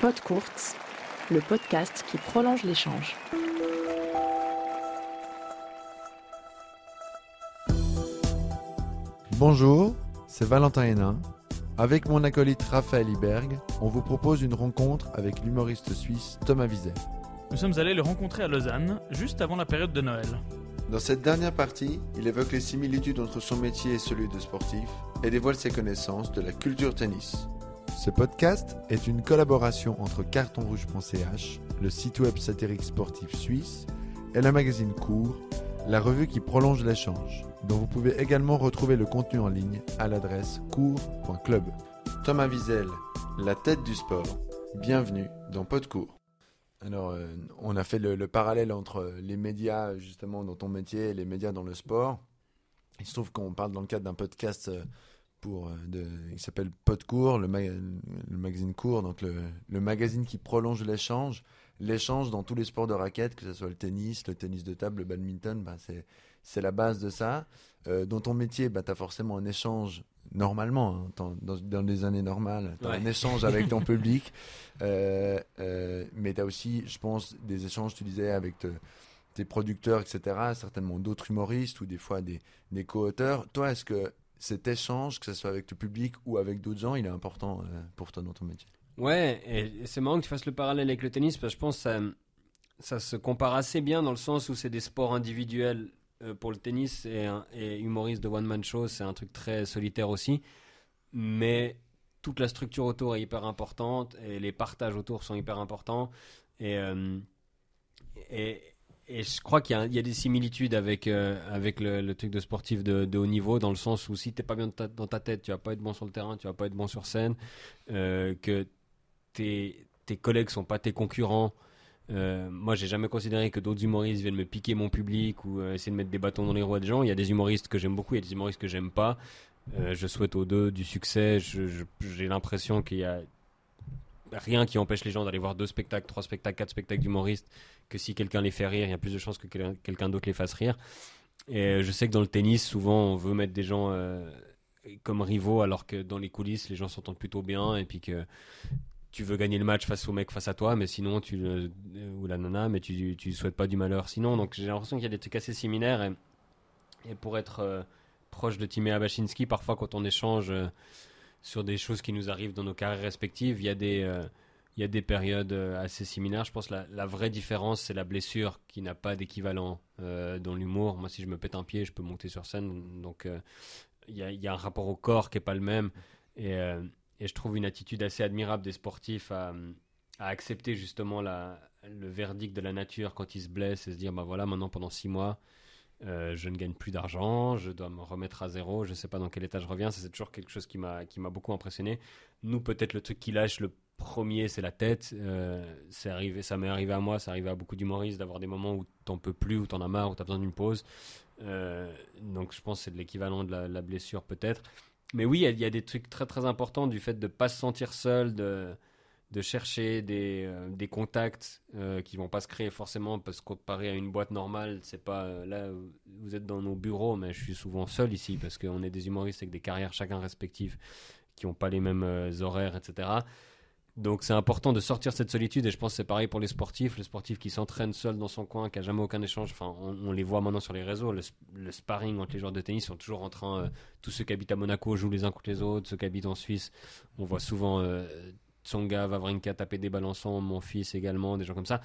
Pod Courts, le podcast qui prolonge l'échange. Bonjour, c'est Valentin Hénin. Avec mon acolyte Raphaël Iberg, on vous propose une rencontre avec l'humoriste suisse Thomas Wiesel. Nous sommes allés le rencontrer à Lausanne, juste avant la période de Noël. Dans cette dernière partie, il évoque les similitudes entre son métier et celui de sportif et dévoile ses connaissances de la culture tennis. Ce podcast est une collaboration entre cartonrouge.ch, le site web satirique sportif suisse, et le magazine Cours, la revue qui prolonge l'échange, dont vous pouvez également retrouver le contenu en ligne à l'adresse cours.club. Thomas Wiesel, la tête du sport. Bienvenue dans Podcours. Alors, euh, on a fait le, le parallèle entre les médias, justement, dans ton métier et les médias dans le sport. Il se trouve qu'on parle dans le cadre d'un podcast euh, pour, euh, de, il s'appelle Podcours, le, ma- le magazine court, donc le, le magazine qui prolonge l'échange. L'échange dans tous les sports de raquettes, que ce soit le tennis, le tennis de table, le badminton, bah, c'est, la base de ça. Euh, dans ton métier, bah, tu as forcément un échange, normalement, hein, dans, dans, dans les années normales, tu as Ouais. un échange avec ton public. Euh, euh, mais tu as aussi, je pense, des échanges, tu disais, avec te- tes producteurs, etc., certainement d'autres humoristes ou des fois des, des co-auteurs. Toi, est-ce que cet échange, que ce soit avec le public ou avec d'autres gens, il est important euh, pour toi dans ton métier Ouais, et c'est marrant que tu fasses le parallèle avec le tennis parce que je pense que ça, ça se compare assez bien dans le sens où c'est des sports individuels euh, pour le tennis et, et humoriste de one-man show, c'est un truc très solitaire aussi. Mais toute la structure autour est hyper importante et les partages autour sont hyper importants. Et, euh, et, et je crois qu'il y, a- des similitudes avec, euh, avec le, truc de sportif de, haut niveau, dans le sens où si t'es pas bien dans ta, tête, tu vas pas être bon sur le terrain, tu vas pas être bon sur scène, euh, que tes, tes collègues sont pas tes concurrents. Euh, moi, j'ai jamais considéré que d'autres humoristes viennent me piquer mon public ou euh, essayer de mettre des bâtons dans les roues des gens. Il y a des humoristes que j'aime beaucoup, il y a des humoristes que j'aime pas. Je souhaite aux deux du succès. J'ai l'impression qu'il y a rien qui empêche les gens d'aller voir deux spectacles, trois spectacles, quatre spectacles d'humoristes, que si quelqu'un les fait rire, il y a plus de chances que quel- quelqu'un d'autre les fasse rire. Et euh, je sais que dans le tennis, souvent, on veut mettre des gens euh, comme rivaux, alors que dans les coulisses, les gens s'entendent plutôt bien, et puis que tu veux gagner le match face au mec face à toi, mais sinon, tu ou la nana, mais tu, tu souhaites pas du malheur sinon. Donc j'ai l'impression qu'il y a des trucs assez similaires, et, pour être euh, proche de Timé Abashinsky, parfois quand on échange sur des choses qui nous arrivent dans nos carrières respectives, il y a des, euh, il y a des périodes euh, assez similaires. Je pense que la, la vraie différence, c'est la blessure qui n'a pas d'équivalent euh, dans l'humour. Moi, si je me pète un pied, je peux monter sur scène. Donc, il y, a, il y a un rapport au corps qui n'est pas le même. Et, et je trouve une attitude assez admirable des sportifs à, à accepter justement la, le verdict de la nature quand ils se blessent et se dire, bah voilà, maintenant pendant six mois, euh, je ne gagne plus d'argent, je dois me remettre à zéro, je sais pas dans quel état je reviens. C'est toujours quelque chose qui m'a beaucoup impressionné. Nous, peut-être le truc qui lâche le premier, c'est la tête. Euh, arrivé, ça m'est arrivé à moi, ça arrivé à beaucoup d'humoristes d'avoir des moments où t'en peux plus, où t'en as marre, où t'as besoin d'une pause. Euh, donc, je pense que c'est de l'équivalent de la, blessure, peut-être. Mais oui, il y y, a des trucs très très importants du fait de pas se sentir seul, de de chercher des, euh, des contacts euh, qui vont pas se créer forcément parce que comparé à une boîte normale, c'est pas euh, là vous êtes dans nos bureaux, mais je suis souvent seul ici parce qu'on est des humoristes avec des carrières chacun respectives qui ont pas les mêmes euh, horaires, etc. Donc c'est important de sortir cette solitude et je pense que c'est pareil pour les sportifs, le sportif qui s'entraîne seul dans son coin, qui a jamais aucun échange. Enfin, on, les voit maintenant sur les réseaux, le, le sparring entre les joueurs de tennis sont toujours en train. tous ceux qui habitent à Monaco jouent les uns contre les autres, ceux qui habitent en Suisse, on voit souvent Tsonga, Vavrinka taper des ensemble, mon fils également, des gens comme ça.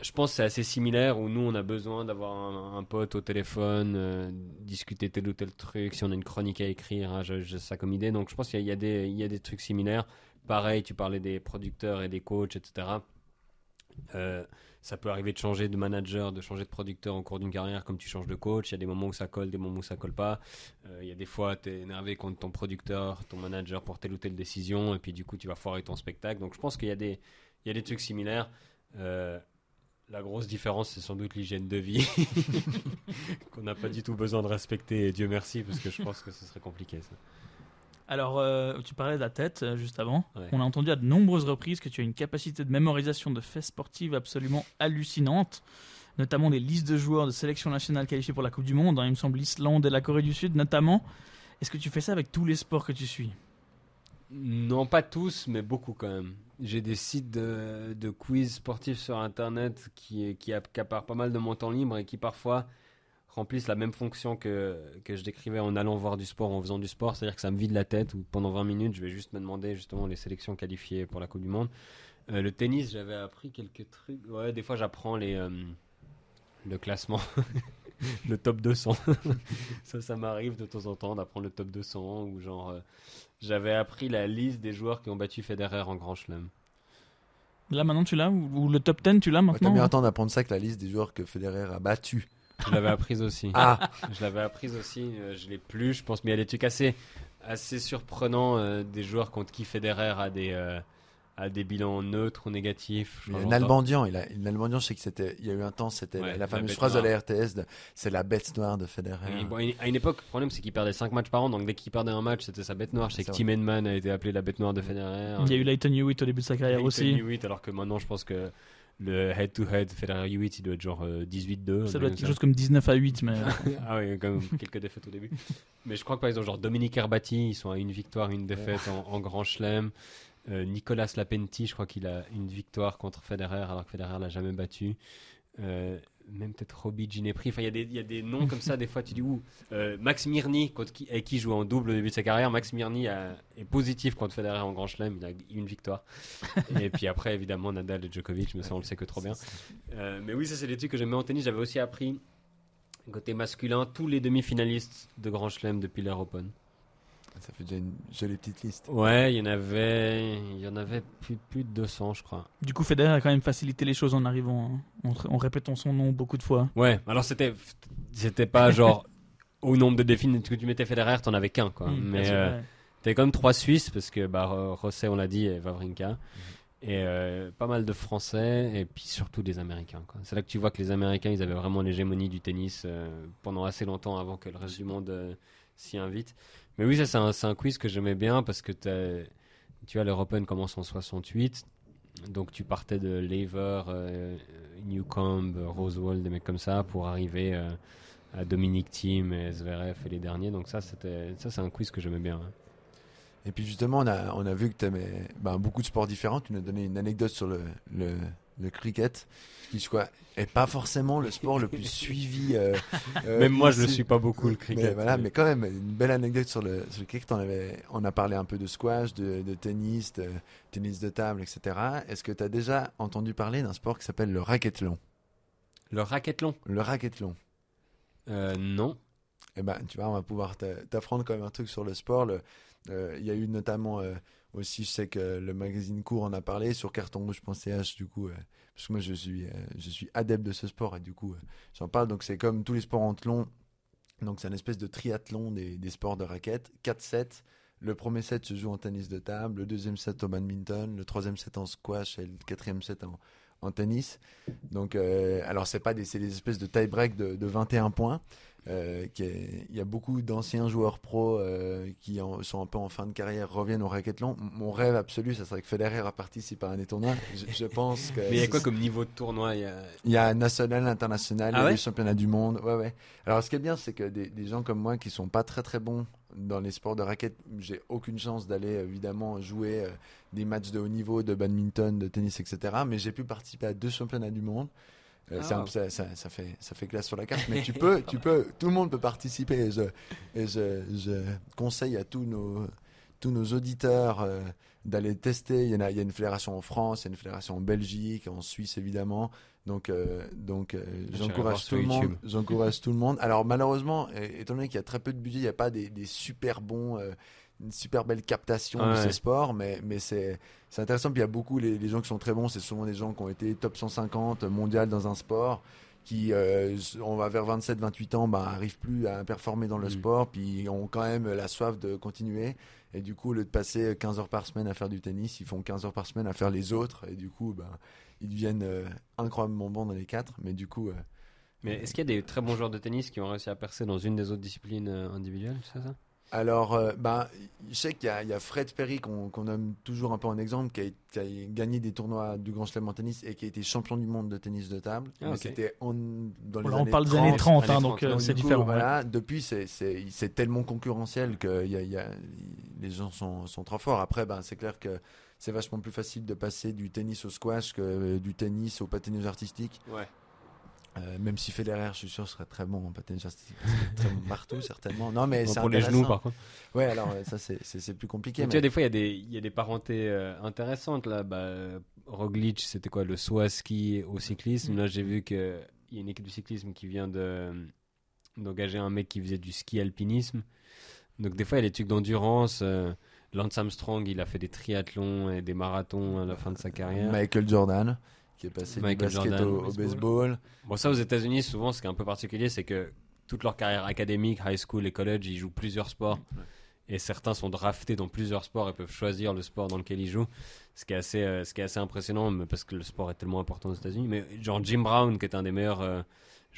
Je pense que c'est assez similaire où nous on a besoin d'avoir un, pote au téléphone, euh, discuter tel ou tel truc, si on a une chronique à écrire, hein, j'ai ça comme idée. Donc je pense qu'il y, a- des- trucs similaires. Pareil, tu parlais des producteurs et des coachs, etc. ça peut arriver de changer de manager, de changer de producteur au cours d'une carrière, comme tu changes de coach. Il y a des moments où ça colle, des moments où ça colle pas. Euh, il y a des fois, tu es énervé contre ton producteur, ton manager pour telle ou telle décision, et puis du coup, tu vas foirer ton spectacle. Donc je pense qu'il y, a des- y a des trucs similaires. Euh, la grosse différence, c'est sans doute l'hygiène de vie, qu'on n'a pas du tout besoin de respecter, et Dieu merci, parce que je pense que ce serait compliqué ça. Alors, euh, tu parlais de la tête euh, juste avant. Ouais. On a entendu à de nombreuses reprises que tu as une capacité de mémorisation de faits sportifs absolument hallucinante, notamment des listes de joueurs de sélection nationale qualifiés pour la Coupe du Monde. hein, il me semble l'Islande et la Corée du Sud notamment. Est-ce que tu fais ça avec tous les sports que tu suis? Non, pas tous, mais beaucoup quand même. J'ai des sites de, de quiz sportifs sur Internet qui, qui accaparent pas mal de mon temps libre et qui parfois remplissent la même fonction que, que je décrivais en allant voir du sport, en faisant du sport. C'est-à-dire que ça me vide la tête ou pendant 20 minutes, je vais juste me demander justement les sélections qualifiées pour la Coupe du Monde. Euh, le tennis, j'avais appris quelques trucs. Ouais, des fois j'apprends les, euh, le classement, le top 200. ça, ça m'arrive de temps en temps d'apprendre le top 200 ou genre. euh, j'avais appris la liste des joueurs qui ont battu Federer en Grand Chelem. Là, maintenant, tu l'as ou, ou le top 10, tu l'as T'as maintenant bien temps d'apprendre ça que la liste des joueurs que Federer a battus. Je l'avais apprise aussi. Ah Je l'avais apprise aussi, euh, je l'ai plus, je pense, mais il y a des trucs assez, assez surprenants euh, des joueurs contre qui Federer a des, euh, a des bilans neutres ou négatifs. Je Il y a je sais que c'était, il y a eu un temps, c'était Ouais, la, la fameuse bête phrase de la RTS, c'est la bête noire de Federer. Oui, bon, à une époque, le problème c'est qu'il perdait 5 matchs par an, donc dès qu'il perdait un match, c'était sa bête noire. Je sais que Tim Henman a été appelé la bête noire de Federer. Il y a eu Leighton Hewitt au début de sa carrière Leighton aussi. Hewitt, alors que maintenant je pense que le head-to-head Federer-Hewitt, il doit être genre euh, 18-2. Ça un doit être quelque chose comme 19 à 8, mais ah oui, quand même quelques défaites au début. Mais je crois que par exemple, genre Dominique Herbati, ils sont à une victoire, une défaite en, en Grand Chelem. Euh, Nicolas Lapenti, je crois qu'il a une victoire contre Federer, alors que Federer l'a jamais battu. Euh, même peut-être Robbie Ginepri. Enfin, il y, a des- il y a des noms comme ça, des fois tu dis où Max Mirny, contre qui, avec qui joue en double au début de sa carrière. Max Mirny a- est positif contre Federer en Grand Chelem, il a une victoire. Et puis après, évidemment, Nadal et Djokovic, mais ça on le sait que trop bien. Euh, mais oui, ça c'est des trucs que j'aimais en tennis. J'avais aussi appris côté masculin tous les demi-finalistes de Grand Chelem depuis l'Air Open. Ça fait déjà une jolie petite liste. Ouais, il y en avait, il y en avait plus, plus de 200, je crois. du coup, Federer a quand même facilité les choses en arrivant, hein, en, en répétant son nom beaucoup de fois. Ouais, alors c'était, c'était pas genre au nombre de défis que tu mettais Federer, t'en avais qu'un quoi. Mais euh, t'avais quand même trois Suisses parce que bah Ro- Rosset on l'a dit et Wawrinka. Et euh, pas mal de Français et puis surtout des Américains. quoi. C'est là que tu vois que les Américains ils avaient vraiment l'hégémonie du tennis euh, pendant assez longtemps avant que le reste du monde euh, s'y invite. Mais oui, ça c'est un, quiz que j'aimais bien parce que tu vois l'Europen commence en 68. Donc tu partais de Lever, euh, Newcomb, Rosewall, des mecs comme ça pour arriver euh, à Dominic Thiem et Zverev et les derniers. Donc ça ça c'est un quiz que j'aimais bien. hein. Et puis justement, on a, on a vu que tu aimais beaucoup de sports différents. Tu nous as donné une anecdote sur le, le cricket, qui je crois est pas forcément le sport le plus suivi. euh, euh, Même moi je le ici. suis pas beaucoup le cricket. Mais voilà, mais- mais quand même, une belle anecdote sur le, sur le cricket. On, avait, on a parlé un peu de squash, de, de tennis, de tennis de table, etc. Est-ce que tu as déjà entendu parler d'un sport qui s'appelle le racquethlon Le racquethlon Le racquethlon. euh, Non. Eh ben, tu vois, on va pouvoir t'a- t'apprendre quand même un truc sur le sport. Euh, Il y a eu notamment euh, aussi, je sais que le magazine Court en a parlé sur cartonrouge.ch, du coup, euh, parce que moi je suis, euh, je suis adepte de ce sport et du coup, euh, j'en parle. Donc, c'est comme tous les sports en tlon. Donc, c'est un espèce de triathlon des, sports de raquettes. 4 sets. Le premier set se joue en tennis de table, le deuxième set au badminton, le troisième set en squash et le quatrième set en, en tennis. Donc, alors, c'est pas des, des espèces de tie-break de 21 points. Euh, il y a beaucoup d'anciens joueurs pro euh, qui en- sont un peu en fin de carrière reviennent au racquethlon. Mon rêve absolu, ça serait que Federer participe à un des tournois. Je, je pense que Mais il y a quoi comme niveau de tournoi il y a... il y a national, international, Ah il y a ouais les championnats du monde. Ouais, ouais. Alors, ce qui est bien, c'est que des, des gens comme moi qui sont pas très très bons dans les sports de raquettes, j'ai aucune chance d'aller évidemment jouer euh, des matchs de haut niveau, de badminton, de tennis, etc. Mais j'ai pu participer à deux championnats du monde. Euh, Ah. un- ça, ça- ça fait, ça fait classe sur la carte, mais tu peux, tu peux, tout le monde peut participer. Et je, et je, je conseille à tous nos, tous nos auditeurs euh, d'aller tester. Il y, en a, il y a une fédération en France, il y a une fédération en Belgique, en Suisse évidemment. Donc, euh, donc voir j'encourage tout le monde. J'encourage tout le monde. Alors malheureusement, étant donné qu'il y a très peu de budget, il n'y a pas des, des super bons, une super belle captation de ces sports, mais, mais c'est intéressant. Puis il y a beaucoup les, les gens qui sont très bons, c'est souvent des gens qui ont été top 150 mondial dans un sport qui, euh, on va vers 27-28 ans, bah, arrivent plus à performer dans le Mm. sport, puis ont quand même la soif de continuer. Et du coup, au lieu de passer 15 heures par semaine à faire du tennis, ils font 15 heures par semaine à faire les autres. Et du coup, bah, ils deviennent euh, incroyablement bons dans les quatre. Mais du coup, euh, Mais est-ce qu'il y a des très bons joueurs de tennis qui ont réussi à percer dans une des autres disciplines individuelles, c'est ça? Alors, euh, bah, je sais qu'il y, a- il y a Fred Perry qu'on nomme toujours un peu en exemple, qui a, qui a gagné des tournois du Grand Chelem en tennis et qui a été champion du monde de tennis de table. Ah. C'était en- dans les on années parle des 30. années 30, hein, années donc 30, euh, Donc, c'est différent. ouais. Voilà, depuis, c'est- tellement concurrentiel que il y a- il y a- les gens sont, sont trop forts. Après, ben, c'est clair que c'est vachement plus facile de passer du tennis au squash que euh, du tennis au patinage artistique. Ouais. Euh, même si Federer, je suis sûr, serait très bon en est très bon partout, certainement. Non, mais c'est pour les genoux, par contre. Ouais, alors euh, ça, c'est- plus compliqué. Mais Tu vois, des fois, il y a des, il y a des parentés euh, intéressantes là. Bah, Roglic, c'était quoi le saut à ski au cyclisme. Là, j'ai vu qu'il y a une équipe de cyclisme qui vient de d'engager un mec qui faisait du ski alpinisme. Donc, des fois, il y a des trucs d'endurance. euh, Lance Armstrong, il a fait des triathlons et des marathons à la fin de sa carrière. Michael Jordan, qui est passé Michael du basket Jordan au, baseball. baseball. Bon, ça aux États-Unis, souvent, ce qui est un peu particulier, c'est que toute leur carrière académique, high school et college, ils jouent plusieurs sports. Et certains sont draftés dans plusieurs sports et peuvent choisir le sport dans lequel ils jouent. Ce qui est assez, euh, ce qui est assez impressionnant, parce que le sport est tellement important aux États-Unis. Mais genre Jim Brown, qui est un des meilleurs euh,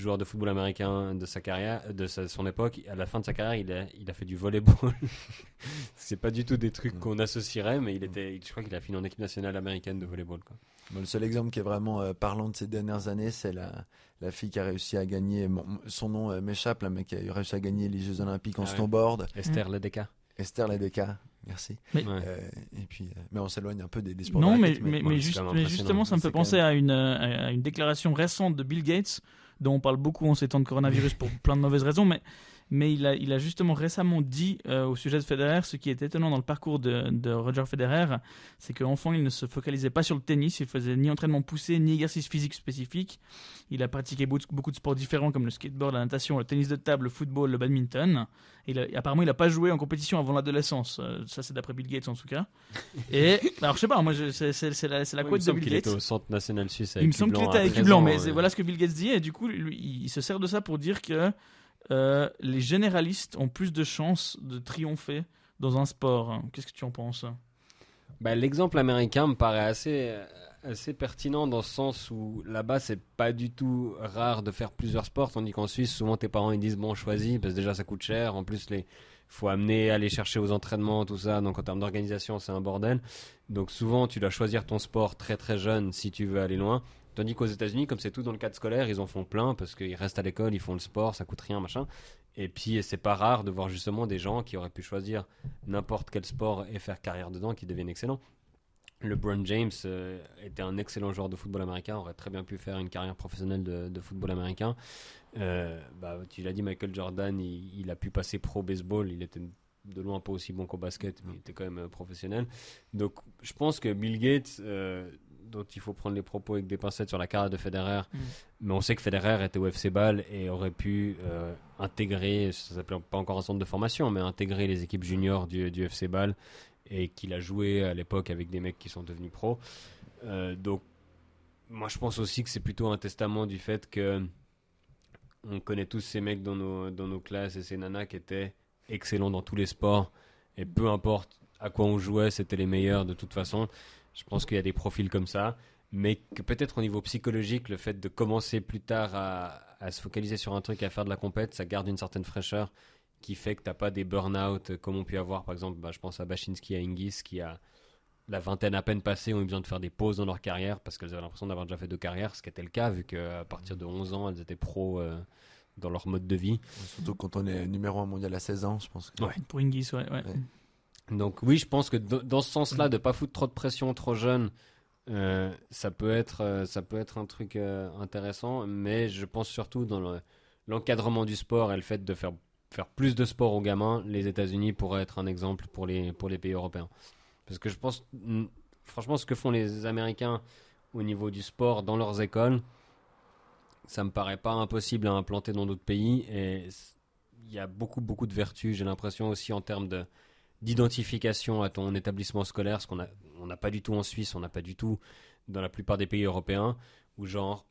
joueurs de football américain de sa carrière, de sa- son époque, à la fin de sa carrière, il a, il a fait du volleyball. c'est pas du tout des trucs Mm. qu'on associerait, mais il était, je crois qu'il a fini en équipe nationale américaine de volleyball. Quoi. Bon, le seul exemple qui est vraiment euh, parlant de ces dernières années, c'est la, la fille qui a réussi à gagner. bon, son nom euh, m'échappe, là, mais qui a réussi à gagner les Jeux Olympiques en Ah ouais. snowboard. Esther Ledeka. Esther Ledeka, merci. Mais-. Euh, et puis, euh, mais on s'éloigne un peu des, des sports. Non, mais, mais, bon, juste- justement, ça me fait penser à une, à une déclaration récente de Bill Gates, dont on parle beaucoup en ces temps de coronavirus pour plein de mauvaises raisons, mais, mais il, a, il a justement récemment dit euh, au sujet de Federer, ce qui est étonnant dans le parcours de, de Roger Federer, c'est qu'enfant, il ne se focalisait pas sur le tennis, il faisait ni entraînement poussé, ni exercice physique spécifique. Il a pratiqué beaucoup, de sports différents comme le skateboard, la natation, le tennis de table, le football, le badminton. Il a- apparemment, il n'a pas joué en compétition avant l'adolescence. Euh, ça, c'est d'après Bill Gates en tout cas. Et alors, je sais pas, moi, c'est la, c'est la Ouais, il quote de semble Bill qu'il Gates. était au centre national suisse avec Il me semble qu'il était avec 13 Blanc, mais voilà ce que Bill Gates dit. Et du coup, lui, il se sert de ça pour dire que euh, les généralistes ont plus de chances de triompher dans un sport. Qu'est-ce que tu en penses? Bah, L'exemple américain me paraît assez, assez pertinent dans ce sens où là-bas, c'est pas du tout rare de faire plusieurs sports, tandis qu'en Suisse, souvent tes parents ils disent bon, choisis, parce que déjà ça coûte cher. En plus, les faut amener, aller chercher aux entraînements, tout ça. Donc en termes d'organisation, c'est un bordel. Donc souvent, tu dois choisir ton sport très très jeune si tu veux aller loin. Tandis qu'aux États-Unis, comme c'est tout dans le cadre scolaire, ils en font plein parce qu'ils restent à l'école, ils font le sport, ça coûte rien, machin. Et puis, c'est pas rare de voir justement des gens qui auraient pu choisir n'importe quel sport et faire carrière dedans qui deviennent excellents. LeBron James euh, était un excellent joueur de football américain, aurait très bien pu faire une carrière professionnelle de, football américain. Euh, bah, tu l'as dit, Michael Jordan, il, a pu passer pro baseball, il était de loin pas aussi bon qu'au basket, mais il était quand même euh, professionnel. Donc je pense que Bill Gates, dont il faut prendre les propos avec des pincettes sur la carrière de Federer, Mm. mais on sait que Federer était au FC Ball et aurait pu euh, intégrer, ça s'appelle pas encore un centre de formation, mais intégrer les équipes juniors du, du FC Ball et qu'il a joué à l'époque avec des mecs qui sont devenus pros. Euh, donc moi je pense aussi que c'est plutôt un testament du fait que on connaît tous ces mecs dans nos, dans nos classes et ces nanas qui étaient excellents dans tous les sports et peu importe à quoi on jouait, c'était les meilleurs de toute façon. Je pense qu'il y a des profils comme ça, mais que peut-être au niveau psychologique, le fait de commencer plus tard à, à se focaliser sur un truc, à faire de la compète, ça garde une certaine fraîcheur qui fait que t'as pas des burn-out comme on peut avoir par exemple, bah, je pense à Bachinski à Ingis qui a la vingtaine à peine passée ont eu besoin de faire des pauses dans leur carrière parce qu'elles avaient l'impression d'avoir déjà fait deux carrières, ce qui était le cas vu qu'à partir de 11 ans elles étaient pros euh, dans leur mode de vie. Surtout quand on est numéro un mondial à 16 ans, je pense. Que... Ouais. Pour Ingis, ouais. ouais. Ouais. Donc oui, je pense que dans, ce sens-là, de pas foutre trop de pression trop jeune, euh, ça peut être euh, ça peut être un truc euh, intéressant, mais je pense surtout dans le- l'encadrement du sport et le fait de faire faire plus de sport aux gamins, les États-Unis pourraient être un exemple pour les pour les pays européens. Parce que je pense franchement ce que font les Américains au niveau du sport dans leurs écoles, ça me paraît pas impossible à implanter dans d'autres pays et il y a beaucoup beaucoup de vertus, j'ai l'impression aussi en termes de d'identification à ton établissement scolaire, ce qu'on a, on n'a pas du tout en Suisse, on n'a pas du tout dans la plupart des pays européens, où genre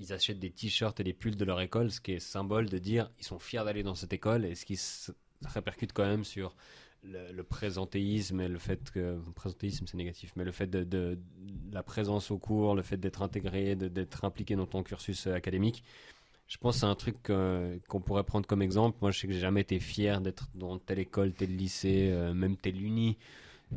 ils achètent des t-shirts et des pulls de leur école, ce qui est symbole de dire ils sont fiers d'aller dans cette école, et ce qui se répercute quand même sur le, le présentéisme et le fait que présentéisme c'est négatif, mais le fait de, de- la présence au cours, le fait d'être intégré, d'être impliqué dans ton cursus euh, académique. Je pense que c'est un truc qu'on pourrait prendre comme exemple. Moi, je sais que j'ai jamais été fier d'être dans telle école, tel lycée, euh, même telle uni.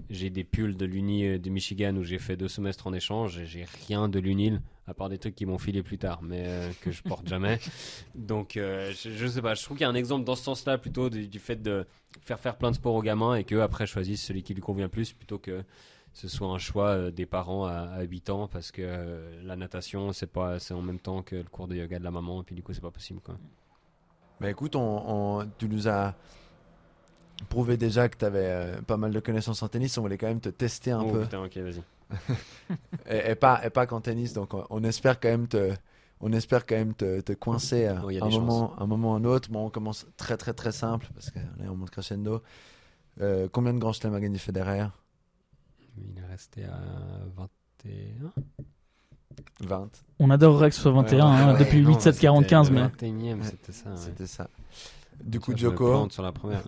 J'ai des pulls de l'Uni euh, de Michigan où j'ai fait deux semestres en échange et j'ai rien de l'UNIL à part des trucs qui m'ont filé plus tard, mais euh, que je porte jamais. Donc, euh, je, je sais pas, je trouve qu'il y a un exemple dans ce sens-là plutôt du, du fait de faire faire plein de sports aux gamins et qu'eux après choisissent celui qui lui convient plus plutôt que ce soit un choix euh, des parents à, à 8 ans parce que euh, la natation c'est pas c'est en même temps que le cours de yoga de la maman et puis du coup c'est pas possible quoi. Bah écoute, on, on- tu nous as prouvé déjà que tu avais pas mal de connaissances en tennis. On voulait quand même te tester un oh peu. putain, ok, vas-y. Et, et pas, et pas qu'en tennis. Donc on, on espère quand même te, on espère quand même te, te coincer à Oh, un moment, un moment un autre. Bon, on commence très très très simple parce que là on monte crescendo. Euh, combien de grands chelems a gagné Federer? Il est resté à 21. 20. On adorerait que ce soit 21 hein, ouais, depuis non, 8, 7, 40, 15, mais. 21ème, Ouais, c'était ça. ouais. C'était ça. Du coup, Djoko, sur la première.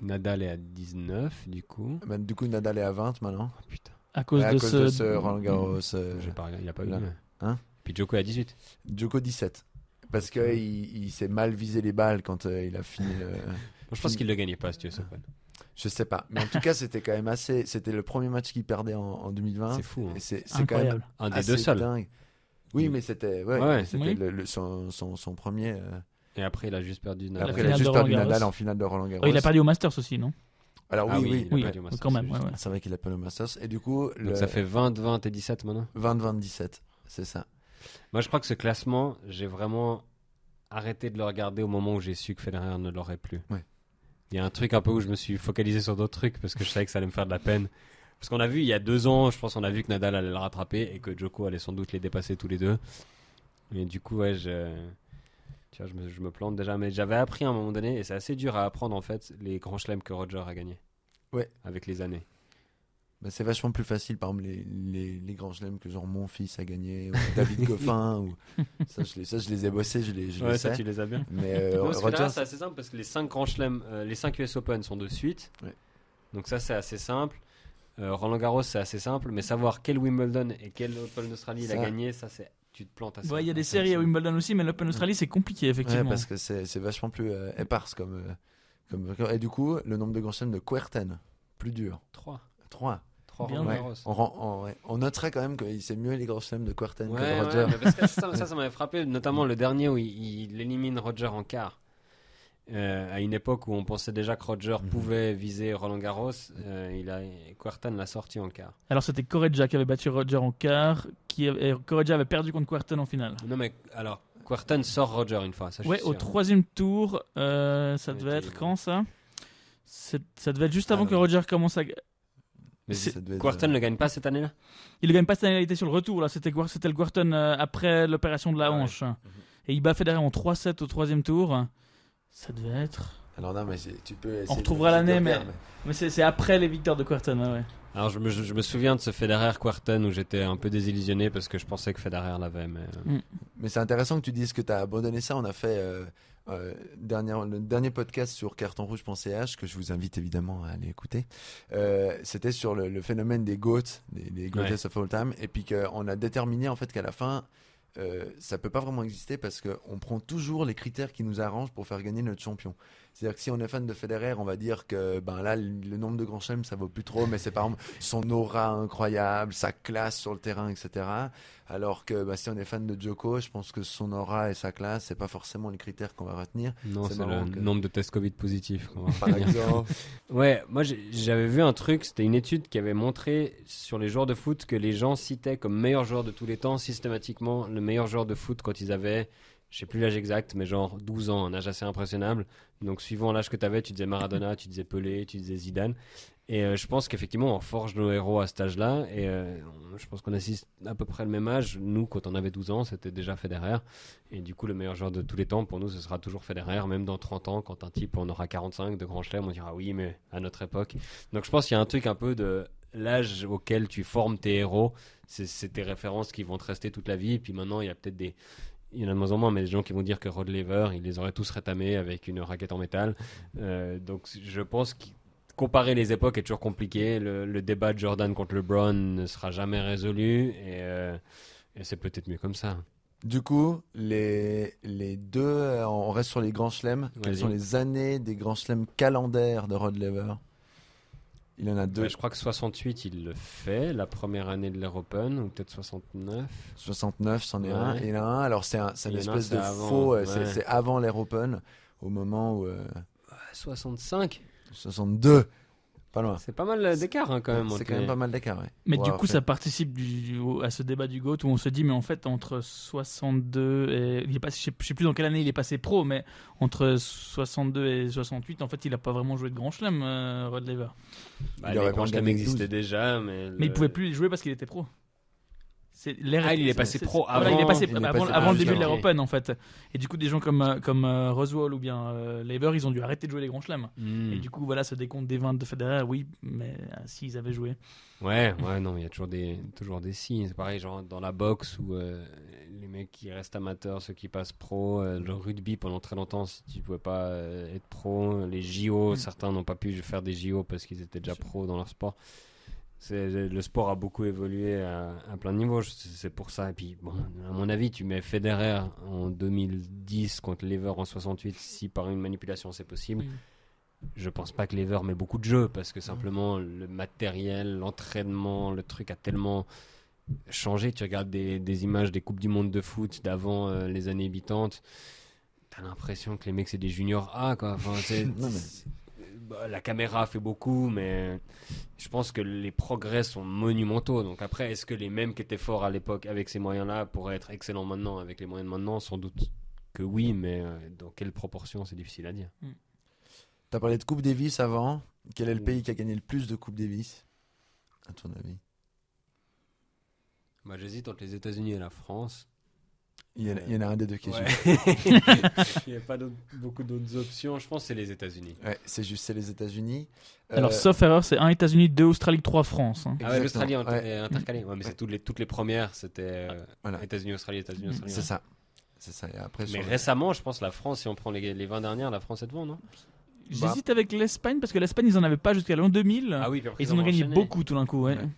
Nadal est à 19, du coup. bah, du coup Nadal est à 20 maintenant. Oh putain, À cause, à de, cause ce... de ce Roland Garros. euh, pas regardé, il a pas eu. là. mais- Hein Puis Djoko est à 18. Djoko 17. Parce qu'il il, il s'est mal visé les balles quand euh, il a fini. le- Moi, je pense qu'il le gagnait pas, si tu veux, Open. Je sais pas. Mais en tout cas, c'était quand même assez. C'était le premier match qu'il perdait en, en 2020. C'est fou. hein. C'est quand même Incroyable. Un des assez deux seuls. dingue. Oui, mais c'était ouais, Ouais. mais c'était Oui. le- le- son, son, son premier. euh, Et après, il a juste perdu La Après, Nadal. il a juste de perdu Roland Nadal Garros. en finale de Roland Garros. Oh, il a perdu au Masters aussi, non? Alors Ah oui, oui, oui. il a Oui, perdu au Masters, quand même. c'est ouais, vrai qu'il a perdu au Masters. Et du coup, Donc le ça fait 20, 20 et 17 maintenant? 20-27. C'est ça. Moi, je crois que ce classement, j'ai vraiment arrêté de le regarder au moment où j'ai su que Federer ne l'aurait plus. Ouais. Il y a un truc un peu où je me suis focalisé sur d'autres trucs parce que je savais que ça allait me faire de la peine. Parce qu'on a vu il y a deux ans, je pense qu'on a vu que Nadal allait le rattraper et que Djoko allait sans doute les dépasser tous les deux. Mais du coup, ouais, je, tu vois, je, me, je me plante déjà. Mais j'avais appris à un moment donné, et c'est assez dur à apprendre en fait, les grands chelems que Roger a gagnés. Ouais. Avec les années. Bah, c'est vachement plus facile, par exemple, les, les, les grands chelems que genre mon fils a gagné, ou David Goffin. ou... ça, je les, ça, je les ai bossés, je les, je les Ouais, ça, sais. tu les as bien. Mais euh, Non, c'est assez simple parce que les 5 grands chelems, euh, les 5 US Open sont de suite. Ouais. Donc ça, c'est assez simple. Euh, Roland Garros, c'est assez simple. Mais savoir quel Wimbledon et quel Open d'Australie il a Ça. gagné, ça, c'est. Tu te plantes assez. Ouais, Il y a des séries à. Wimbledon aussi, mais l'Open Australie, c'est compliqué, ouais, effectivement. parce que c'est c'est vachement plus euh, éparse comme, euh, comme. Et du coup, le nombre de grands chelems de Querten, plus dur. 3. 3. 3 Bien Roland Ouais. On, rend- on, ouais. on noterait quand même que c'est mieux les grands chelems de Querten Ouais, que de ouais, Roger. parce que ça, ça, ça m'avait frappé, notamment le dernier où il, il élimine Roger en quart. Euh, à une époque où on pensait déjà que Roger Mhm. pouvait viser Roland Garros, euh, il a Quartan l'a sorti en quart. Alors c'était Correggia qui avait battu Roger en quart, qui avait- et Correggia avait perdu contre Quarton en finale. Non mais alors Quartan sort Roger une fois, ça je Ouais, suis au sûr. troisième tour, euh, ça devait être quand ça? Ça devait être juste avant Alors. que Roger commence à. Mais Ça devait être, Quartan euh, ne gagne pas cette année-là? Il ne gagne pas cette année, il était sur le retour là. C'était le Quarton euh, après l'opération de la Ah ouais. hanche. Et il bat Federer en 3-7 au troisième tour. Ça devait être. Alors non, mais c'est- tu peux. de- retrouvera l'année, mais- Mais c'est c'est après les victoires de Quarton, ouais, ouais. Alors je me, je, je me souviens de ce Federer Quartan où j'étais un peu désillusionné parce que je pensais que Federer l'avait mais euh, Mais c'est intéressant que tu dises que tu as abandonné ça. On a fait euh, euh, le dernier podcast sur cartonrouge.ch que je vous invite évidemment à aller écouter. Euh, C'était sur le, le phénomène des GOAT, des, des of all time. Et puis qu'on a déterminé en fait qu'à la fin, euh, ça peut pas vraiment exister parce qu'on prend toujours les critères qui nous arrangent pour faire gagner notre champion. C'est-à-dire que si on est fan de Federer, on va dire que ben là, le, nombre de grands chelems, ça vaut plus trop, mais c'est par exemple son aura incroyable, sa classe sur le terrain, etc. Alors que bah, si on est fan de Djoko, je pense que son aura et sa classe, c'est pas forcément les critères qu'on va retenir. non C'est le que- nombre de tests Covid positifs. Par exemple, Ouais, moi j'avais vu un truc, c'était une étude qui avait montré sur les joueurs de foot que les gens citaient comme meilleur joueur de tous les temps systématiquement le meilleur joueur de foot quand ils avaient, je sais plus l'âge exact, mais genre 12 ans, un âge assez impressionnable. Donc suivant l'âge que tu avais, tu disais Maradona, tu disais Pelé, tu disais Zidane. Et euh, je pense qu'effectivement on forge nos héros à cet âge-là. Et euh, on- je pense qu'on assiste à peu près le même âge. Nous, quand on avait 12 ans, c'était déjà Federer. Et du coup, le meilleur joueur de tous les temps, pour nous, ce sera toujours Federer. Même dans 30 ans, quand un type en aura 45 de grand chelem, on dira oui, mais à notre époque. Donc je pense qu'il y a un truc un peu de l'âge auquel tu formes tes héros. C'est tes références qui vont te rester toute la vie. Et puis maintenant, il y a peut-être des. Il y en a de moins en moins, mais des gens qui vont dire que Rod Laver, ils les aurait tous rétamés avec une raquette en métal. Euh, donc je pense que comparer les époques est toujours compliqué. Le, le débat de Jordan contre LeBron ne sera jamais résolu. Et, euh, et c'est peut-être mieux comme ça. Du coup, les, les deux, euh, on reste sur les grands chelems. Quelles sont les années des grands chelems calendaires de Rod Laver? Il en a deux. Ouais, je crois que 68, il le fait, la première année de l'Air Open, ou peut-être 69. 69, c'en est Ouais. un. Et a un. Alors, c'est un, une un, espèce de avant, faux. euh, c'est- ouais. C'est avant l'Air Open, au moment où. euh, 65 62. Pas loin. C'est pas mal d'écart hein, quand même. C'est quand même pas mal d'écart, ouais. Mais Pour du coup, fait- ça participe du, à ce débat du GOAT où on se dit, mais en fait, entre 62 et. Il est pas, je, sais, je sais plus dans quelle année il est passé pro, mais entre 62 et 68, en fait, il a pas vraiment joué de grand chelem, euh, Rod Laver. Bah, Il les aurait grands chelems gagner existaient 12. déjà, mais. Mais il le- pouvait plus les jouer parce qu'il était pro. C'est l'ère- Ah, il est passé pro voilà, il est avant- passé il est avant, passé avant avant le début de l'Air ok. Open, en fait. Et du coup, des gens comme, euh, comme euh, Roswell ou bien euh, Laver, ils ont dû arrêter de jouer les grands chelems. Hmm. Et du coup, voilà, ce décompte des 20 de Federer, oui, mais euh, s'ils avaient joué. Ouais, ouais, non, il y a toujours des, toujours des signes. C'est pareil, genre dans la boxe où euh, les mecs qui restent amateurs, ceux qui passent pro, euh, le rugby pendant très longtemps, si tu pouvais pas euh, être pro, les JO, Mm. certains n'ont pas pu faire des JO parce qu'ils étaient déjà pro dans leur sport. C'est, le sport a beaucoup évolué à, à plein de niveaux, c'est pour ça. Et puis, bon, à mon avis, tu mets Federer en 2010 contre Lever en 68, si par une manipulation c'est possible. Je pense pas que Lever met beaucoup de jeux parce que simplement le matériel, l'entraînement, le truc a tellement changé. Tu regardes des, des images des Coupes du Monde de foot d'avant euh, les années habitantes, t'as l'impression que les mecs c'est des juniors A quoi. Enfin, bah, la caméra fait beaucoup, mais je pense que les progrès sont monumentaux. Donc après, est-ce que les mêmes qui étaient forts à l'époque avec ces moyens-là pourraient être excellents maintenant? Avec les moyens de maintenant Sans doute que oui, mais euh, dans quelle proportion c'est difficile à dire. T'as parlé de Coupe Davis avant. Quel est le Oui. pays qui a gagné le plus de Coupe Davis À ton avis? Bah, J'hésite entre les États-Unis et la France. Il y, en a, il y en a un des deux qui est Ouais. juste. Il n'y a pas beaucoup d'autres options. Je pense que c'est les États-Unis. Ouais, c'est juste, c'est les États-Unis. Alors, Euh, sauf erreur, c'est 1 États-Unis, 2 Australie, 3 France. hein. Ah ouais, l'Australie inter- Ouais, est intercalée. Ouais, mais c'est toutes les, toutes les premières, c'était euh, Voilà. États-Unis, Australie, États-Unis, Australie. C'est ça. C'est ça. Et après, Mais récemment, je pense la France, si on prend les, les 20 dernières, la France est devant, non? J'hésite avec l'Espagne parce que l'Espagne, ils en avaient pas jusqu'à l'an 2000. Ah oui, puis après, Ils en ont gagné enchaîné. beaucoup tout d'un coup, ouais. Ouais.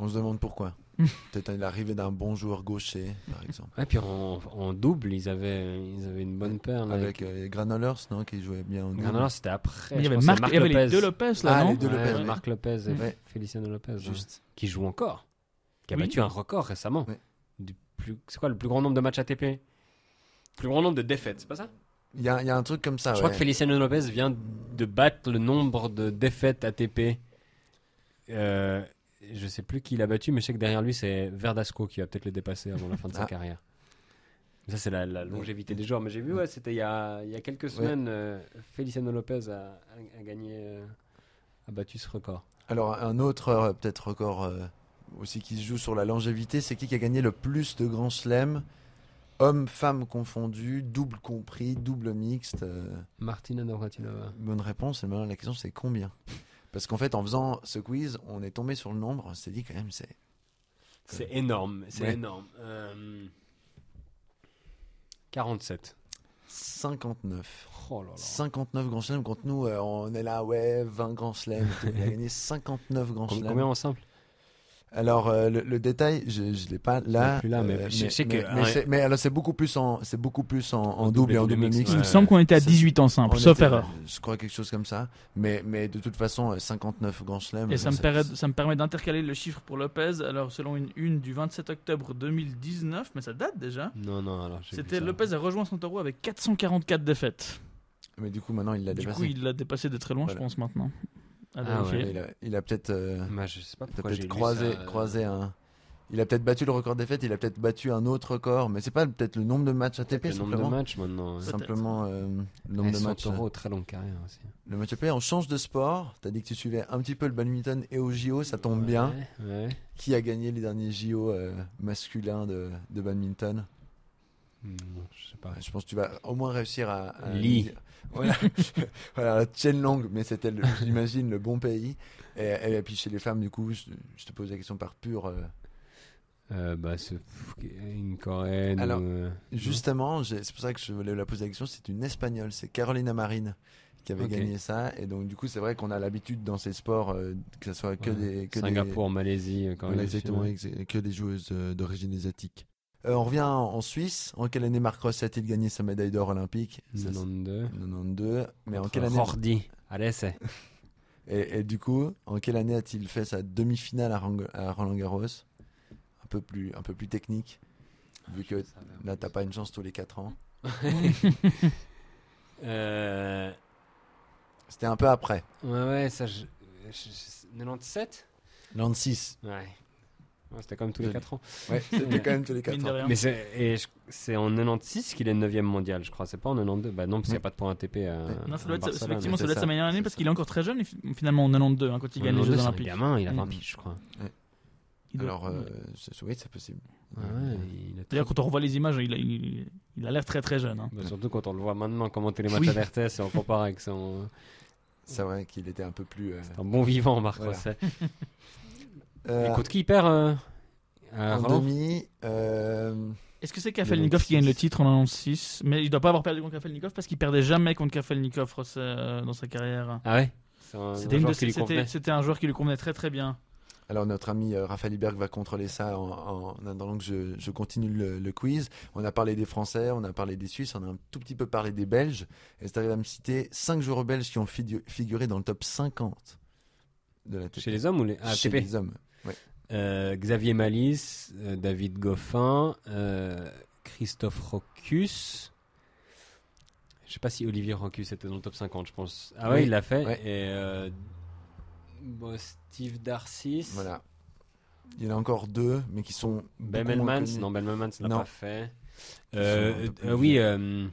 on se demande pourquoi. Peut-être l'arrivée d'un bon joueur gaucher, par exemple. Ouais, puis en, en double, ils avaient, ils avaient une bonne paire. là, Avec euh, les Granollers, non Qui jouait bien en double. Non, c'était après. Mais il y avait, Marc, c'est il y avait les Lopez. deux Lopez là, Ah, non les deux Ouais, Lopez, ouais. Marc Lopez et Ouais. Feliciano Lopez. ouais. Juste. Qui joue encore. Qui a Oui. battu un record récemment. Ouais. Du plus... C'est quoi le plus grand nombre de matchs ATP Plus grand nombre de défaites, c'est pas ça? Il y, a, il y a un truc comme ça. Je crois que Feliciano Lopez vient de battre le nombre de défaites ATP. Euh, je sais plus qui l'a battu, mais je sais que derrière lui, c'est Verdasco qui va peut-être le dépasser avant la fin de sa Ah. carrière. Ça, c'est la, la longévité des joueurs. Mais j'ai vu, ouais, c'était il y a, il y a quelques Ouais. semaines, euh, Feliciano Lopez a, gagné, euh, a battu ce record. Alors, un autre, euh, peut-être record aussi qui se joue sur la longévité, c'est qui qui a gagné le plus de grands chelems Hommes, femmes confondus, double compris, double mixte. Martina Navratilova. bonne réponse. Et maintenant, la question, c'est combien? Parce qu'en fait, en faisant ce quiz, on est tombé sur le nombre. On s'est dit quand même, c'est. C'est énorme, c'est Ouais. énorme. Euh, 47. 59. Oh là là. 59 grands chelems contre nous. euh, on est là, ouais, 20 grands chelems. Il a gagné 59 grands chelems. Combien en simple? Alors euh, le, le détail, je ne l'ai pas là. l'ai plus là, mais je sais que- mais, mais ouais. mais alors c'est beaucoup plus en c'est beaucoup plus en, en En double et en double mix. Il me semble qu'on était à Ça- 18 en simple, On sauf était- erreur. Je crois quelque chose comme ça. Mais mais de toute façon euh, 59 grands chelems. Et ça me, c'est- permet, ça me permet d'intercaler le chiffre pour Lopez. Alors, selon une une du 27 octobre 2019, mais ça date déjà, Non, non, alors. c'était. Lopez a rejoint Santoro avec 444 défaites. Mais du coup maintenant il l'a Du dépassé. coup, il l'a dépassé de très loin, Voilà. je pense, maintenant. Ah ouais. Il a, il a peut-être euh, Bah, croisé ça, euh, croisé un. Il a peut-être battu le record des fêtes. Il a peut-être battu un autre record. Mais c'est pas peut-être le nombre de matchs ATP Le nombre de simplement. matchs maintenant. Peut-être. Simplement euh, le nombre Et de matchs. Santoro, très longue carrière aussi. Le match ATP. On change de sport. T'as dit que tu suivais un petit peu le badminton et au JO, ça tombe bien. Ouais, ouais. Qui a gagné les derniers JO euh, masculins de, de badminton? Hmm, je sais pas. Je pense que tu vas au moins réussir à. à Lee. Voilà, voilà Long, mais c'était, j'imagine, le bon pays. Et, et puis chez les femmes, du coup, je, je te pose la question par pur. euh, Euh, bah, une coréenne. Alors, euh, justement, c'est pour ça que je voulais la poser la question. C'est une espagnole, c'est Carolina Marin qui avait gagné ça. Et donc, du coup, c'est vrai qu'on a l'habitude dans ces sports euh, que ce soit que ouais. des. Que Singapour, Malaisie, euh, Des, du Sud, exactement, que des joueuses d'origine asiatique. Euh, on revient en Suisse. En quelle année Marc Ross a-t-il gagné sa médaille d'or olympique? Ça, c'est 92. 92. Mais en quelle année Rordi. Allez, c'est. et, et du coup, en quelle année a-t-il fait sa demi-finale à, Roland Garros? Un peu plus, un peu plus technique, vu que là t'as pas une chance tous les 4 ans. Euh, C'était un peu après. Ouais, ouais, ça. Je... je- je- 97 96. Ouais. C'était comme tous les Joli. 4 ans. Ouais, c'était quand même tous les 4 Mine de ans. Mais c'est c'est en 96 qu'il est 9 mondial, je crois. C'est pas en 92. Bah non, parce qu'il n'y a pas de point ATP à. Non, ça doit être, effectivement, ça c'est doit être sa meilleure année c'est parce qu'il est encore très jeune, finalement en 92, hein, quand il gagne les 92, Jeux c'est Olympiques. gamin, il a 20 Mm. piges, je crois. Alors, euh, c'est- oui, c'est possible. D'ailleurs, quand on revoit les images, il a, l'air très très jeune. hein. Bah, surtout quand on le voit maintenant commenter les matchs Oui. à l'RTS et on compare avec son. C'est vrai qu'il était un peu plus. euh, Un bon vivant, Marc Voilà. Rosset. euh, Écoute, qui perd euh, à en Roland demi. euh, Est-ce que c'est Kafelnikov qui gagne le titre en 96 Mais il doit pas avoir perdu contre Kafelnikov parce qu'il perdait jamais contre Kafelnikov Ross, euh, dans sa carrière. Ah ouais C'est un, C'était un une joueur de- qui lui c'était- convenait. c'était un joueur qui lui convenait très très bien. Alors notre ami euh, Raphaël Iberg va contrôler ça en, en- en attendant que je, je continue le, le quiz. On a parlé des Français, on a parlé des Suisses, on a un tout petit peu parlé des Belges. Et c'est arrivé à me citer 5 joueurs belges qui ont figu- figuré dans le top 50 de la Chez les hommes ou les ah, Chez ATP les hommes. Euh, Xavier Malice, euh, David Goffin, euh, Christophe Rocus. Je sais pas si Olivier Rocus était dans le top 50, je pense. Ah ouais, Oui, il l'a fait. ouais. Et euh, bon, Steve Darcis. Voilà. Il y en a encore deux, mais qui sont. Ben Melmans, connus. non, Ben Melmans l'a pas fait. Euh, euh, oui, euh,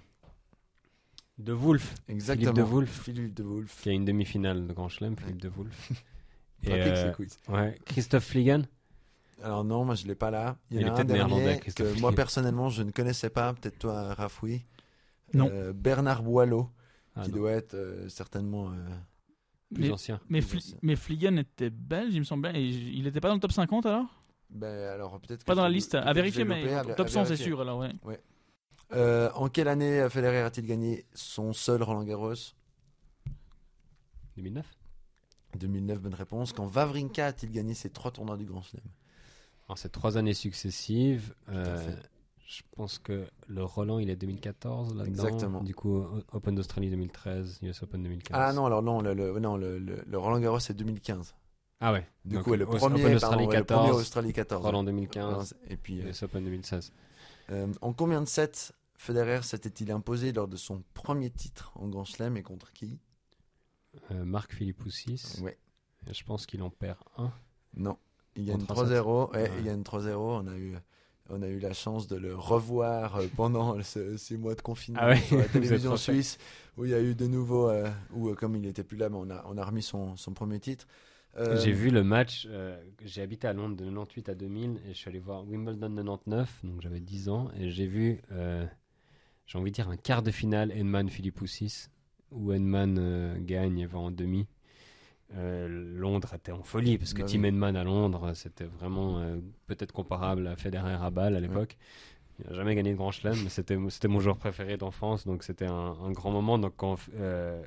De Wolf, Exactement. De Wolf. Philippe de Wolf. qui a une demi-finale de Grand Chelem, Philippe De Wolf. Et, euh, ouais, Christophe Fliegen? Alors non, moi je l'ai pas là. Il y Il en est peut-être dernier néerlandais, que Christophe moi Fliegen. personnellement je ne connaissais pas. Peut-être toi, Raph, oui. Non. Euh, Bernard Boileau, Ah, qui non, doit être euh, certainement. euh, plus mais- ancien. Mais, Plus Fli- ancien. mais Fliegen était belge, il me semble bien. Et j- il était pas dans le top 50 alors? Ben, alors peut-être. Pas dans la liste. À vérifier, mais à- top à 100 c'est sûr alors, ouais. Euh, en quelle année Federer a-t-il gagné son seul Roland Garros? 2009 2009, bonne réponse. Quand Wawrinka a-t-il gagné ses trois tournois du Grand Chelem? Alors, c'est trois années successives. Euh, je pense que le Roland, il est 2014 là-dedans. Exactement. Du coup, Open d'Australie 2013, US Open 2015. Ah non, alors non, le, le- non, le, Roland Garros c'est 2015. Ah ouais. Du Donc, coup, le premier, Open pardon, Australie premier 14, Australie 14. Roland ouais. 2015, Et puis, euh, US Open 2016. euh, en combien de sets Federer s'était-il imposé lors de son premier titre en Grand Chelem et contre qui? Euh, Marc Philippoussis. Ouais. Je pense qu'il en perd un. Non, il gagne Contre un 3-0. Ouais, Ouais. Il gagne 3-0. On a eu, on a eu la chance de le revoir euh, pendant ce- ces mois de confinement Ah ouais, sur la télévision suisse, où il y a eu de nouveau, euh, où euh, comme il était plus là, mais on a, on a remis son, son premier titre. Euh, J'ai vu le match. euh, j'ai habité à Londres de 98 à 2000 et je suis allé voir Wimbledon 99, donc j'avais 10 ans. Et j'ai vu, euh, j'ai envie de dire, un quart de finale Edman Philippoussis, où Edman euh, gagne et va en demi. Euh, Londres était en folie parce que Bah Tim oui. Edman à Londres, c'était vraiment euh, peut-être comparable à Federer à Bâle à l'époque. Il n'a jamais gagné de Grand Chelem, mais c'était c'était mon joueur préféré d'enfance, donc c'était un, un grand moment. Donc quand euh,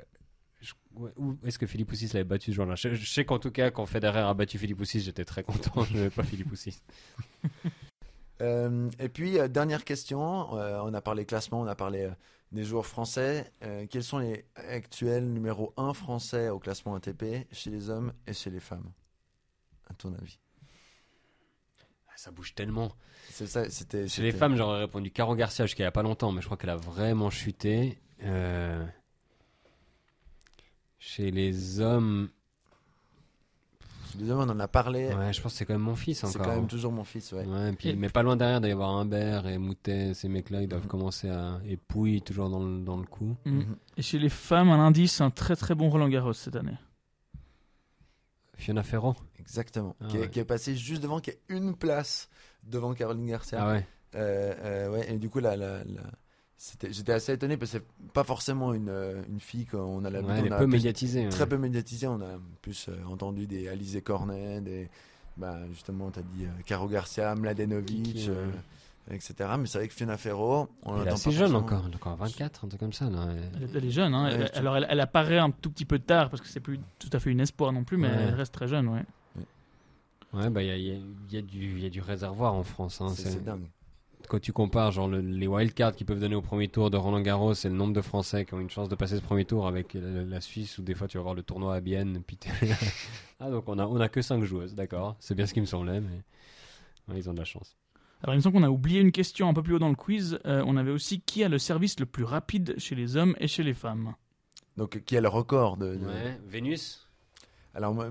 je- ouais, où est-ce que Philippe Poussis l'avait battu ce jour-là? Je, je sais qu'en tout cas, quand Federer a battu Philippe Poussis, j'étais très content. Je n'avais pas Philippe Poussis. Euh, et puis, euh, dernière question. euh, on a parlé classement, on a parlé euh, des joueurs français. Euh, quels sont les actuels numéro 1 français au classement ATP chez les hommes et chez les femmes À ton avis? Ah, Ça bouge tellement. C'est ça, c'était. Chez les femmes, j'aurais répondu Caro Garcia jusqu'à il n'y a pas longtemps, mais je crois qu'elle a vraiment chuté. Euh, Chez les hommes, On en a parlé. ouais, je pense que c'est quand même mon fils c'est encore. quand même toujours mon fils, ouais. Ouais, puis, Et- mais pas loin derrière, il doit y avoir Humbert et Moutet, ces mecs-là, ils doivent Mhm. commencer à. Et Pouille, toujours dans le, dans le coup. Mm. Mhm. Et chez les femmes, un indice, un très très bon Roland Garros cette année. Fiona Ferro. Exactement. Ah qui, est, ouais. qui est passé juste devant, qui est une place devant Caroline Garcia. Ah ouais. Euh, euh, ouais, et du coup, là, là, là, c'était- j'étais assez étonné parce que c'est pas forcément une, euh, une fille qu'on a Ouais, l'habitude. elle est a peu médiatisée. Très ouais. peu médiatisée. On a plus euh, entendu des Alizé Cornet, des. Bah, justement, tu as dit euh, Caro Garcia, Mladenovic, ouais. euh, etc. Mais c'est vrai que Fiona Ferro, on Elle est assez jeune forcément. encore, elle a encore 24, un truc comme ça. Là. Elle est, elle est jeune, hein. Ouais, Elle- alors elle, elle apparaît un tout petit peu tard parce que c'est plus tout à fait une espoir non plus, mais Ouais. elle reste très jeune, ouais. Ouais, bah il y a, y a- y a du- il y a du réservoir en France. hein, c'est dingue. Quand tu compares genre le- les wildcards qu'ils peuvent donner au premier tour de Roland Garros et le nombre de Français qui ont une chance de passer ce premier tour avec la, la Suisse ou des fois tu vas voir le tournoi à Bienne puis ah donc on a on a que 5 joueuses d'accord c'est bien ce qui me semblait mais ouais, ils ont de la chance Alors, il me semble qu'on a oublié une question un peu plus haut dans le quiz. Euh, on avait aussi qui a le service le plus rapide chez les hommes et chez les femmes? Donc, qui a le record de. de- ouais Vénus Alors, moi,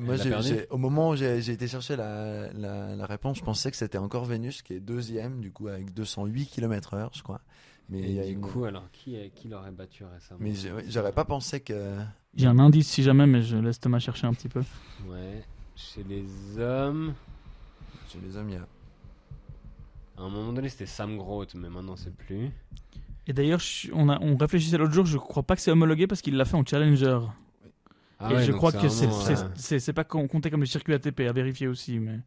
au moment où j'ai été chercher la, la, la réponse, je pensais que c'était encore Vénus qui est deuxième, du coup, avec 208 km/h, je crois. Mais, il y a et du une- coup alors qui l'aurait battu récemment mais j'aurais pas pensé que. J'ai un indice si jamais, mais je laisse Thomas chercher un petit peu. ouais chez les hommes Chez les hommes, il y a. à un moment donné c'était Sam Groth mais maintenant c'est plus Et d'ailleurs, on, a- on réfléchissait l'autre jour, je crois pas que c'est homologué parce qu'il l'a fait en challenger. Ah et ouais, je crois que c'est euh, pas compté comme le circuit ATP, à vérifier aussi. Mais...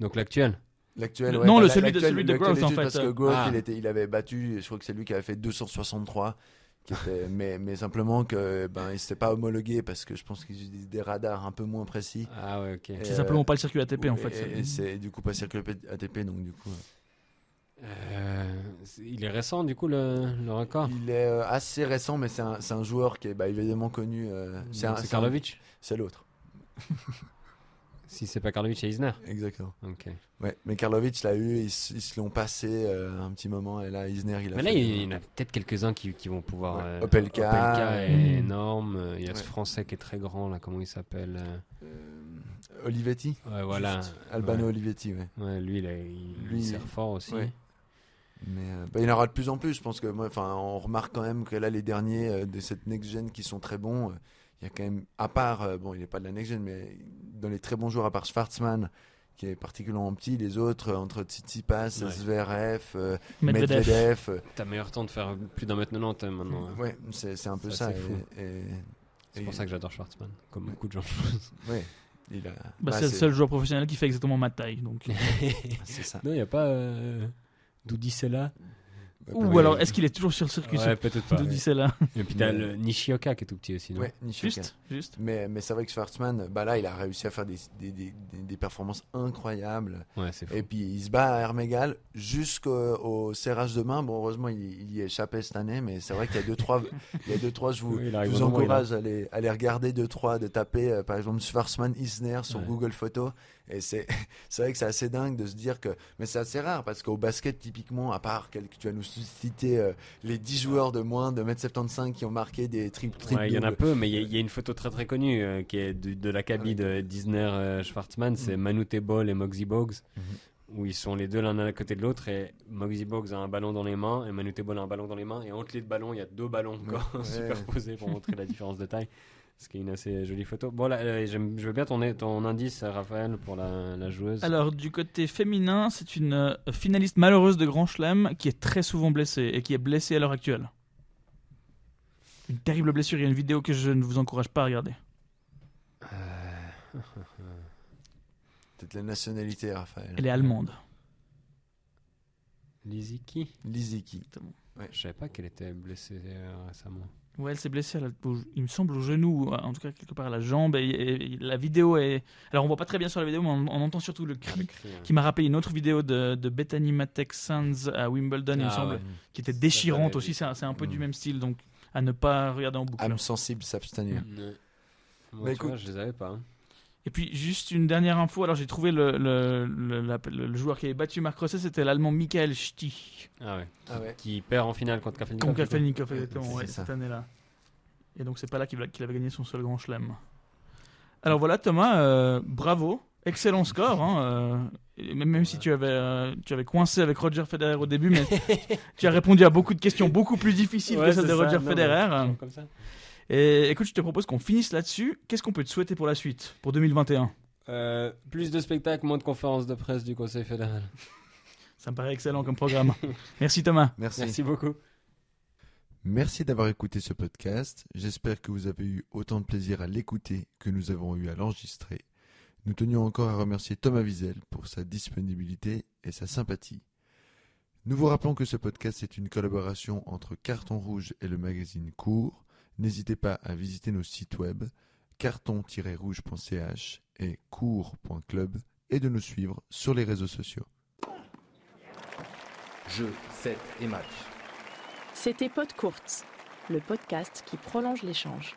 donc l'actuel L'actuel, Le- ouais, non, bah, le la- celui de- celui de Groth, en fait. Parce que Groth, Ah. il, était, il avait battu, je crois que c'est lui qui avait fait 263. Qui était, mais, mais simplement que ben il s'était pas homologué parce que je pense qu'ils utilisent des radars un peu moins précis. ah ouais ok Et, C'est euh, simplement pas le circuit ATP en fait. Et, et c'est du coup pas circuit ATP donc du coup. Euh, il est récent du coup le, le record Il est euh, assez récent, mais c'est un, joueur qui est bah, évidemment connu. euh, c'est Karlovic C'est l'autre. Si c'est pas Karlovic, c'est Isner. Exactement. Ok. Ouais, mais Karlovic l'a eu, ils, se l'ont passé un petit moment et là Isner il a Mais là, fait- il y en a peut-être quelques-uns qui, qui vont pouvoir. Ouais. Opelka, Opelka est euh, énorme. Il y a ce français qui est très grand là. Comment il s'appelle Olivetti. Ouais, voilà. Juste. Albano. Olivetti, ouais. Lui, il, est- il, Lui, il sert fort aussi. Mais euh, bah, il y en aura de plus en plus. Je pense que moi, enfin, on remarque quand même que là, les derniers euh, de cette next gen qui sont très bons, euh, il y a quand même, à part, euh, bon, il n'est pas de la next gen, mais dans les très bons joueurs, à part Schwarzman, qui est particulièrement petit, les autres, entre Tsitsipas, Ouais. Zverev, euh, Medvedev. Medvedev, T'as meilleur temps de faire plus d'un mètre 90 hein, maintenant. hein. ouais, c'est un peu Ça, ça. c'est pour ça que j'adore Schwartzman, comme beaucoup de gens. il a, Bah, bah, c'est le seul joueur professionnel qui fait exactement ma taille. Donc. c'est ça. non, il n'y a pas euh, Doudi Sella. Ou Ouais, alors, est-ce qu'il est toujours sur le circuit Ouais, peut-être pas. Et puis t'as le Nishioka qui est tout petit aussi. Non Ouais, Nishioka. Juste, juste. Mais, mais c'est vrai que Schwarzman, bah là, il a réussi à faire des, des, des, performances incroyables. Ouais, c'est fou. Et puis il se bat à Hermégal jusqu'au au serrage de main. Bon, heureusement, il, il y échappait cette année, mais c'est vrai qu'il y a deux trois, il y a deux trois. Je vous, Oui, il je vous au moment encourage à aller, à aller regarder deux trois, de taper euh, par exemple Schwarzman Isner sur Ouais. Google Photos. Et c'est vrai que c'est assez dingue de se dire que, mais c'est assez rare parce qu'au basket typiquement, à part quel- tu vas nous citer euh, les 10 joueurs de moins de 1m75 qui ont marqué des triples triples. Ouais, il y en a peu, mais il y a- il y, a une photo très très connue euh, qui est de, de la cabine de Disner euh, Schwartzman, c'est Manute Ball et Moxie Boggs, Mhm. où ils sont les deux l'un à côté de l'autre, et Moxie Boggs a un ballon dans les mains, et Manute Ball a un ballon dans les mains, et entre les deux ballons, il y a deux ballons Ouais. encore Ouais. superposés pour montrer la différence de taille. Ce qui est une assez jolie photo. Bon, là, euh, j'aime- je veux bien ton, ton indice, Raphaël, pour la, la joueuse. Alors, du côté féminin, c'est une euh, finaliste malheureuse de Grand Chelem qui est très souvent blessée et qui est blessée à l'heure actuelle. Une terrible blessure. Il y a une vidéo que je ne vous encourage pas à regarder. Euh, Peut-être la nationalité, Raphaël. Elle est allemande. Liziki Liziki. Je savais pas qu'elle était blessée euh, récemment. Ouais, elle s'est blessée, à la- au- il me semble, au genou, ou en tout cas quelque part à la jambe. Et, et- et la vidéo est. Alors, on voit pas très bien sur la vidéo, mais on, on entend surtout le cri. Le cri. Qui m'a rappelé une autre vidéo de, de Bethany Matek Sands à Wimbledon, il me Ah semble, ouais. qui était déchirante aussi. C'est un, c'est un peu du Mm. même style, donc à ne pas regarder en boucle. Âme sensible, s'abstenir. Ouais. Moi, Bah, tu vois, écoute. je les avais pas. hein. Et puis, juste une dernière info. Alors, j'ai trouvé le, le, le, la- le- le joueur qui avait battu Marc Rosset, c'était l'allemand Michael Stich. Ah ouais. Ah ouais. Qui perd en finale contre Kafelnikov. Coup. Kafelnikov, exactement, ouais, cette année-là. Et donc, c'est pas là qu'il va- qu'il avait gagné son seul grand chelem. Alors voilà, Thomas, euh, bravo. Excellent score. hein, euh, même même si tu avais, euh, tu avais coincé avec Roger Federer au début, mais tu as répondu à beaucoup de questions beaucoup plus difficiles Ouais, que celles de ça. Roger Non, Federer. comme ça. Et écoute, je te propose qu'on finisse là-dessus. Qu'est-ce qu'on peut te souhaiter pour la suite, pour 2021 Euh, plus de spectacles, moins de conférences de presse du Conseil fédéral. Ça me paraît excellent comme programme. Merci Thomas. Merci. Merci beaucoup. Merci d'avoir écouté ce podcast. J'espère que vous avez eu autant de plaisir à l'écouter que nous avons eu à l'enregistrer. Nous tenions encore à remercier Thomas Wiesel pour sa disponibilité et sa sympathie. Nous vous rappelons que ce podcast est une collaboration entre Carton Rouge et le magazine Cours. N'hésitez pas à visiter nos sites web carton-rouge.ch et cours.club et de nous suivre sur les réseaux sociaux. jeu, set et match. C'était Pod Courts, le podcast qui prolonge l'échange.